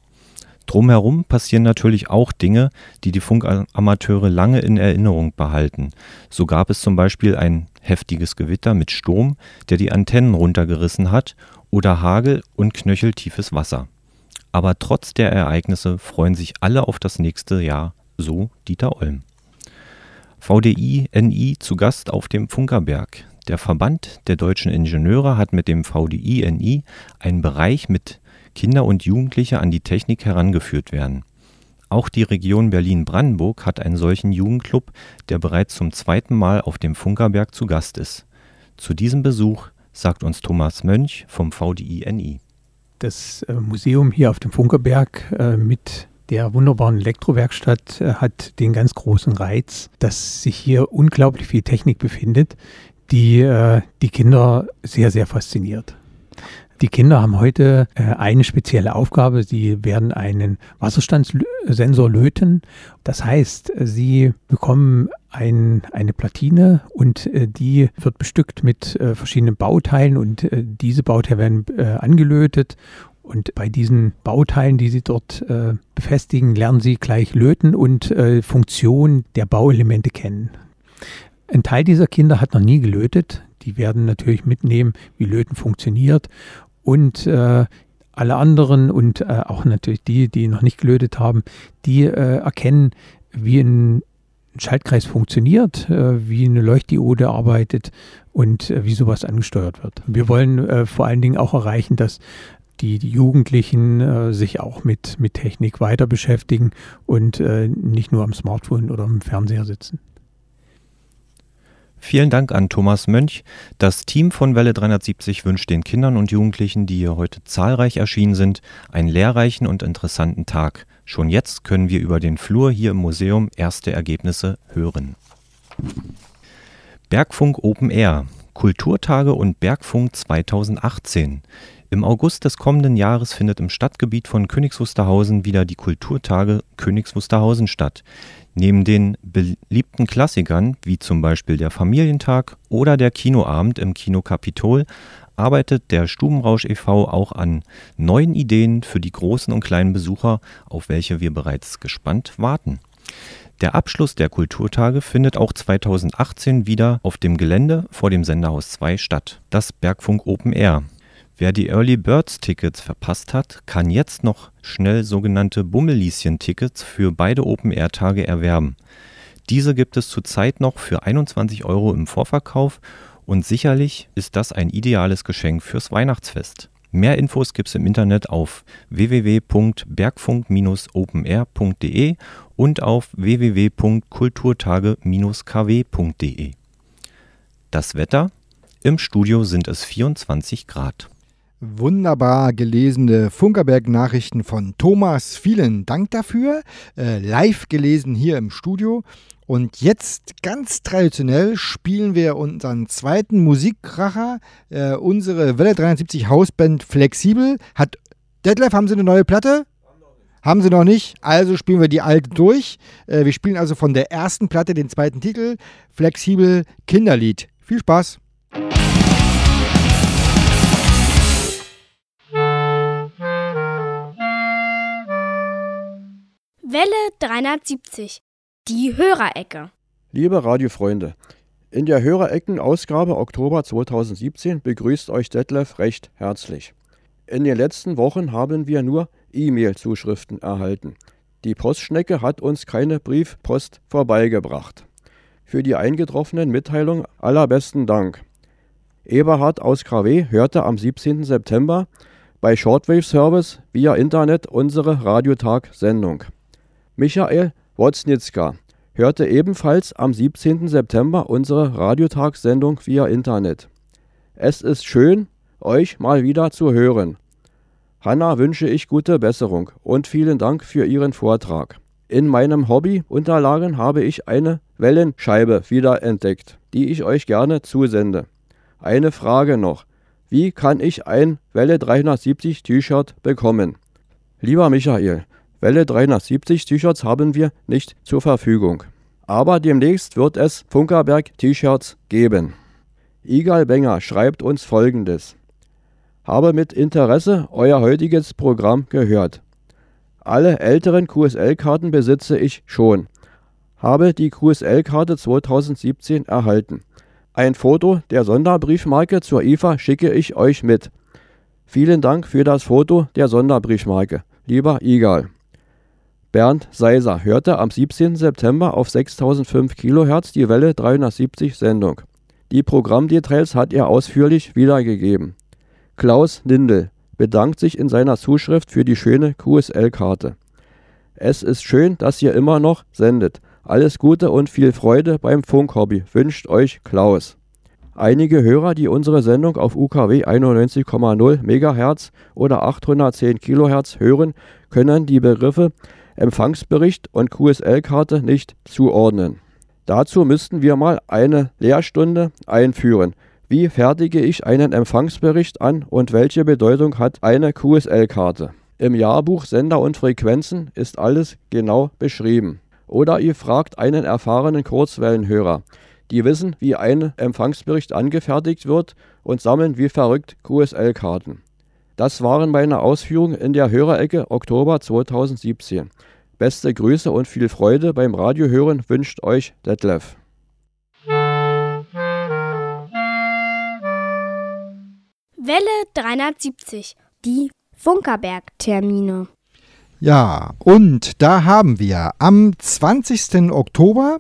Drumherum passieren natürlich auch Dinge, die die Funkamateure lange in Erinnerung behalten. So gab es zum Beispiel ein heftiges Gewitter mit Sturm, der die Antennen runtergerissen hat, oder Hagel und knöcheltiefes Wasser. Aber trotz der Ereignisse freuen sich alle auf das nächste Jahr, so Dieter Olm. VDI NI zu Gast auf dem Funkerberg. Der Verband der deutschen Ingenieure hat mit dem VDI NI einen Bereich mit Kinder und Jugendliche an die Technik herangeführt werden. Auch die Region Berlin-Brandenburg hat einen solchen Jugendclub, der bereits zum zweiten Mal auf dem Funkerberg zu Gast ist. Zu diesem Besuch sagt uns Thomas Mönch vom VDI-NI. Das äh, Museum hier auf dem Funkerberg äh, mit der wunderbaren Elektrowerkstatt äh, hat den ganz großen Reiz, dass sich hier unglaublich viel Technik befindet, die die Kinder sehr, sehr fasziniert. Die Kinder haben heute äh, eine spezielle Aufgabe. Sie werden einen Wasserstandssensor löten. Das heißt, sie bekommen ein, eine Platine und äh, die wird bestückt mit äh, verschiedenen Bauteilen und diese Bauteile werden angelötet. Und bei diesen Bauteilen, die Sie dort befestigen, lernen Sie gleich löten und Funktion der Bauelemente kennen. Ein Teil dieser Kinder hat noch nie gelötet. Die werden natürlich mitnehmen, wie Löten funktioniert und äh, alle anderen und äh, auch natürlich die, die noch nicht gelötet haben, die äh, erkennen, wie ein Schaltkreis funktioniert, äh, wie eine Leuchtdiode arbeitet und äh, wie sowas angesteuert wird. Wir wollen äh, vor allen Dingen auch erreichen, dass die, die Jugendlichen sich auch mit, mit Technik weiter beschäftigen und nicht nur am Smartphone oder am Fernseher sitzen. Vielen Dank an Thomas Mönch. Das Team von Welle 370 wünscht den Kindern und Jugendlichen, die hier heute zahlreich erschienen sind, einen lehrreichen und interessanten Tag. Schon jetzt können wir über den Flur hier im Museum erste Ergebnisse hören. Bergfunk Open Air, Kulturtage und Bergfunk 2018. Im August des kommenden Jahres findet im Stadtgebiet von Königs Wusterhausen wieder die Kulturtage Königs Wusterhausen statt. Neben den beliebten Klassikern wie zum Beispiel der Familientag oder der Kinoabend im Kino Kapitol arbeitet der Stubenrausch e.V. auch an neuen Ideen für die großen und kleinen Besucher, auf welche wir bereits gespannt warten. Der Abschluss der Kulturtage findet auch 2018 wieder auf dem Gelände vor dem Senderhaus 2 statt, das Bergfunk Open Air. Wer die Early Birds Tickets verpasst hat, kann jetzt noch schnell sogenannte Bummelieschen-Tickets für beide Open-Air-Tage erwerben. Diese gibt es zurzeit noch für 21 Euro im Vorverkauf und sicherlich ist das ein ideales Geschenk fürs Weihnachtsfest. Mehr Infos gibt es im Internet auf www.bergfunk-openair.de und auf www.kulturtage-kw.de. Das Wetter? Im Studio sind es 24 Grad. Wunderbar gelesene Funkerberg-Nachrichten von Thomas. Vielen Dank dafür. Äh, live gelesen hier im Studio. Und jetzt ganz traditionell spielen wir unseren zweiten Musikkracher. Äh, unsere Welle 73 Hausband Flexibel hat. Detlef, haben Sie eine neue Platte? Haben sie noch nicht, also spielen wir die alte durch. Äh, wir spielen also von der ersten Platte den zweiten Titel, Flexibel Kinderlied. Viel Spaß! Welle 370. Die Hörerecke. Liebe Radiofreunde, in der Hörerecken-Ausgabe Oktober 2017 begrüßt euch Detlef recht herzlich. In den letzten Wochen haben wir nur E-Mail-Zuschriften erhalten. Die Postschnecke hat uns keine Briefpost vorbeigebracht. Für die eingetroffenen Mitteilungen allerbesten Dank. Eberhard aus KW hörte am 17. September bei Shortwave Service via Internet unsere Radiotag-Sendung. Michael Woznitzka hörte ebenfalls am 17. September unsere Radiotagssendung via Internet. Es ist schön, euch mal wieder zu hören. Hanna wünsche ich gute Besserung und vielen Dank für Ihren Vortrag. In meinem Hobby-Unterlagen habe ich eine Wellenscheibe wiederentdeckt, die ich euch gerne zusende. Eine Frage noch. Wie kann ich ein Welle 370 T-Shirt bekommen? Lieber Michael, Welle 370 T-Shirts haben wir nicht zur Verfügung. Aber demnächst wird es Funkerberg T-Shirts geben. Igal Benger schreibt uns folgendes. Habe mit Interesse euer heutiges Programm gehört. Alle älteren QSL-Karten besitze ich schon. Habe die QSL-Karte 2017 erhalten. Ein Foto der Sonderbriefmarke zur IFA schicke ich euch mit. Vielen Dank für das Foto der Sonderbriefmarke, lieber Igal. Bernd Seiser hörte am 17. September auf 6005 kHz die Welle 370 Sendung. Die Programmdetails hat er ausführlich wiedergegeben. Klaus Lindel bedankt sich in seiner Zuschrift für die schöne QSL-Karte. Es ist schön, dass ihr immer noch sendet. Alles Gute und viel Freude beim Funkhobby wünscht euch Klaus. Einige Hörer, die unsere Sendung auf UKW 91,0 MHz oder 810 kHz hören, können die Begriffe Empfangsbericht und QSL-Karte nicht zuordnen. Dazu müssten wir mal eine Lehrstunde einführen. Wie fertige ich einen Empfangsbericht an und welche Bedeutung hat eine QSL-Karte? Im Jahrbuch Sender und Frequenzen ist alles genau beschrieben. Oder ihr fragt einen erfahrenen Kurzwellenhörer. Die wissen, wie ein Empfangsbericht angefertigt wird und sammeln wie verrückt QSL-Karten. Das waren meine Ausführungen in der Hörerecke Oktober 2017. Beste Grüße und viel Freude beim Radiohören wünscht euch Detlef. Welle 370, die Funkerberg-Termine. Ja, und da haben wir am 20. Oktober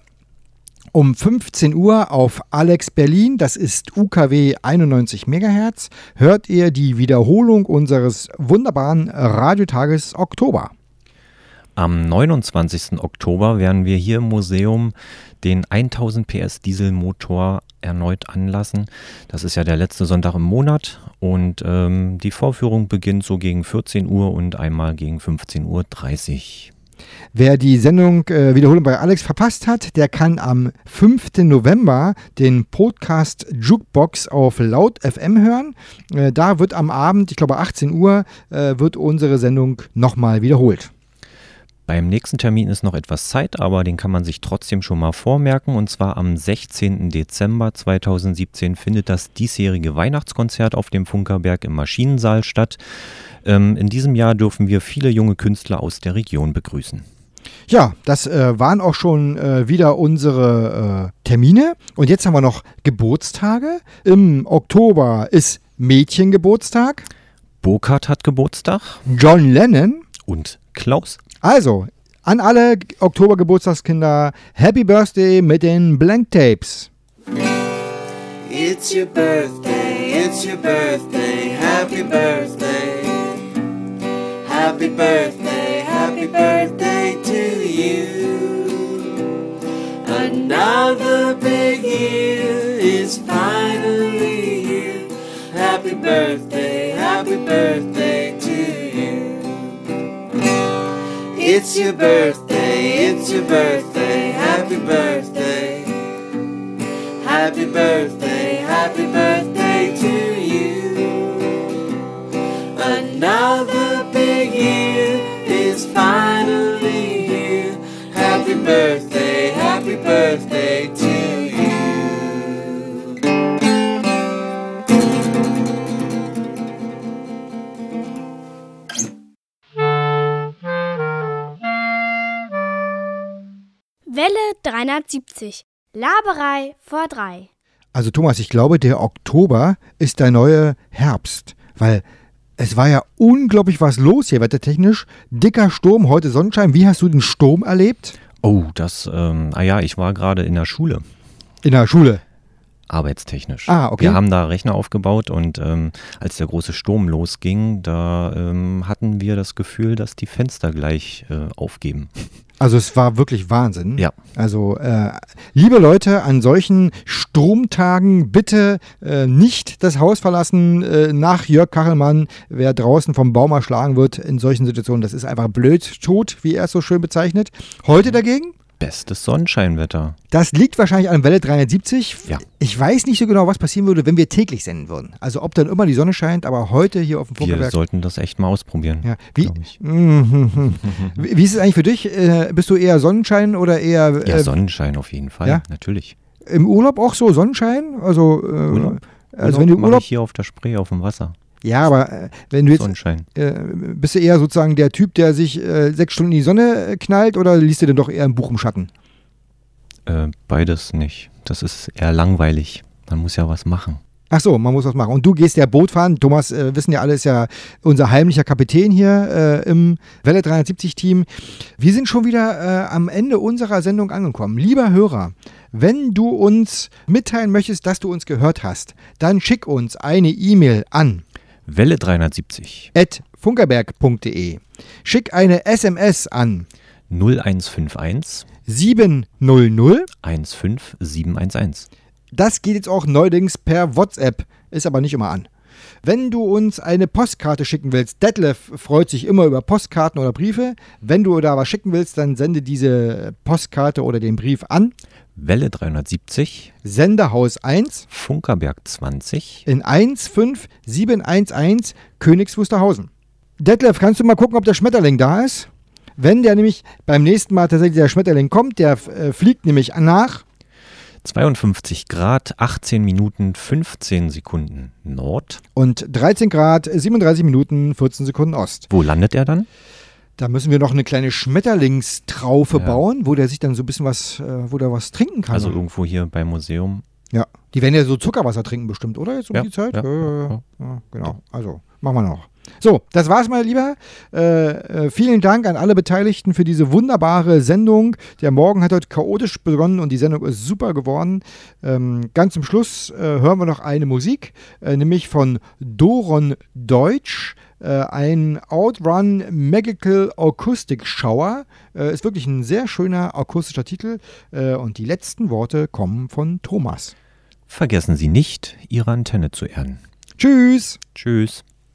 um 15 Uhr auf Alex Berlin, das ist UKW 91 MHz, hört ihr die Wiederholung unseres wunderbaren Radiotages Oktober. Am 29. Oktober werden wir hier im Museum den 1000 PS Dieselmotor erneut anlassen. Das ist ja der letzte Sonntag im Monat und ähm, die Vorführung beginnt so gegen 14 Uhr und einmal gegen 15.30 Uhr. Wer die Sendung äh, Wiederholung bei Alex verpasst hat, der kann am 5. November den Podcast Jukebox auf Laut FM hören. Äh, da wird am Abend, ich glaube 18 Uhr, äh, wird unsere Sendung nochmal wiederholt. Beim nächsten Termin ist noch etwas Zeit, aber den kann man sich trotzdem schon mal vormerken. Und zwar am 16. Dezember 2017 findet das diesjährige Weihnachtskonzert auf dem Funkerberg im Maschinensaal statt. Ähm, in diesem Jahr dürfen wir viele junge Künstler aus der Region begrüßen. Ja, das äh, waren auch schon äh, wieder unsere äh, Termine. Und jetzt haben wir noch Geburtstage. Im Oktober ist Mädchengeburtstag. Burkhardt hat Geburtstag. John Lennon. Und Klaus. Also, an alle Oktober-Geburtstagskinder, Happy Birthday mit den Blank Tapes. It's your birthday, it's your birthday, happy birthday. Happy birthday, happy birthday to you. Another big year is finally here. Happy birthday, happy birthday It's your birthday, it's your birthday, happy birthday. Happy birthday, happy birthday to you. Another big year is finally here. Happy birthday, happy birthday to you. Welle 370, Laberei vor drei. Also Thomas, ich glaube, der Oktober ist der neue Herbst, weil es war ja unglaublich was los hier wettertechnisch. Dicker Sturm, heute Sonnenschein. Wie hast du den Sturm erlebt? Oh, das, ähm, ah ja, ich war gerade in der Schule. In der Schule? Arbeitstechnisch. Ah, okay. Wir haben da Rechner aufgebaut und ähm, als der große Sturm losging, da ähm, hatten wir das Gefühl, dass die Fenster gleich äh, aufgeben. Also es war wirklich Wahnsinn. Ja. Also äh, liebe Leute, an solchen Stromtagen bitte äh, nicht das Haus verlassen. Äh, nach Jörg Kachelmann, wer draußen vom Baum erschlagen wird in solchen Situationen, das ist einfach blöd tot, wie er es so schön bezeichnet. Heute dagegen? Bestes Sonnenscheinwetter. Das liegt wahrscheinlich an Welle 370. Ja. Ich weiß nicht so genau, was passieren würde, wenn wir täglich senden würden. Also ob dann immer die Sonne scheint, aber heute hier auf dem Wir Funkerberg. sollten das echt mal ausprobieren. Ja. Wie, wie ist es eigentlich für dich? Äh, bist du eher Sonnenschein oder eher Ja, äh, Sonnenschein auf jeden Fall, ja? natürlich. im Urlaub auch so Sonnenschein? Also, äh, Urlaub? also wenn du Urlaub. ich hier auf der Spree auf dem Wasser. Ja, aber äh, wenn du jetzt. Sonnenschein. Äh, bist du eher sozusagen der Typ, der sich äh, sechs Stunden in die Sonne äh, knallt oder liest du denn doch eher ein Buch im Schatten? Äh, beides nicht. Das ist eher langweilig. Man muss ja was machen. Ach so, man muss was machen. Und du gehst ja Boot fahren. Thomas, äh, wissen ja alle, ist ja unser heimlicher Kapitän hier äh, im Welle 370-Team. Wir sind schon wieder äh, am Ende unserer Sendung angekommen. Lieber Hörer, wenn du uns mitteilen möchtest, dass du uns gehört hast, dann schick uns eine E-Mail an Welle 370. at funkerberg.de. Schick eine SMS an 0151 700 15711. Das geht jetzt auch neuerdings per WhatsApp, ist aber nicht immer an. Wenn du uns eine Postkarte schicken willst, Detlef freut sich immer über Postkarten oder Briefe. Wenn du da was schicken willst, dann sende diese Postkarte oder den Brief an. Welle 370, Senderhaus 1 Funkerberg 20, in 15711 Königs Wusterhausen. Detlef, kannst du mal gucken, ob der Schmetterling da ist? Wenn der nämlich beim nächsten Mal tatsächlich der Schmetterling kommt, der äh, fliegt nämlich nach 52 Grad, 18 Minuten, 15 Sekunden Nord. und 13 Grad, 37 Minuten, 14 Sekunden Ost. Wo landet er dann? Da müssen wir noch eine kleine Schmetterlingstraufe Ja. bauen, wo der sich dann so ein bisschen was, äh, wo der was trinken kann. Also irgendwo hier beim Museum. ja, die werden ja so Zuckerwasser trinken bestimmt, oder? Jetzt um Ja, die Zeit? ja, ja. ja, genau. Also, machen wir noch. So, das war's mal lieber. Äh, äh, vielen Dank an alle Beteiligten für diese wunderbare Sendung. Der Morgen hat heute chaotisch begonnen und die Sendung ist super geworden. Ähm, ganz zum Schluss äh, hören wir noch eine Musik, äh, nämlich von Doron Deutsch. Äh, ein Outrun Magical Acoustic Shower. Äh, ist wirklich ein sehr schöner akustischer Titel. Und die letzten Worte kommen von Thomas. Vergessen Sie nicht, Ihre Antenne zu erden. Tschüss. Tschüss.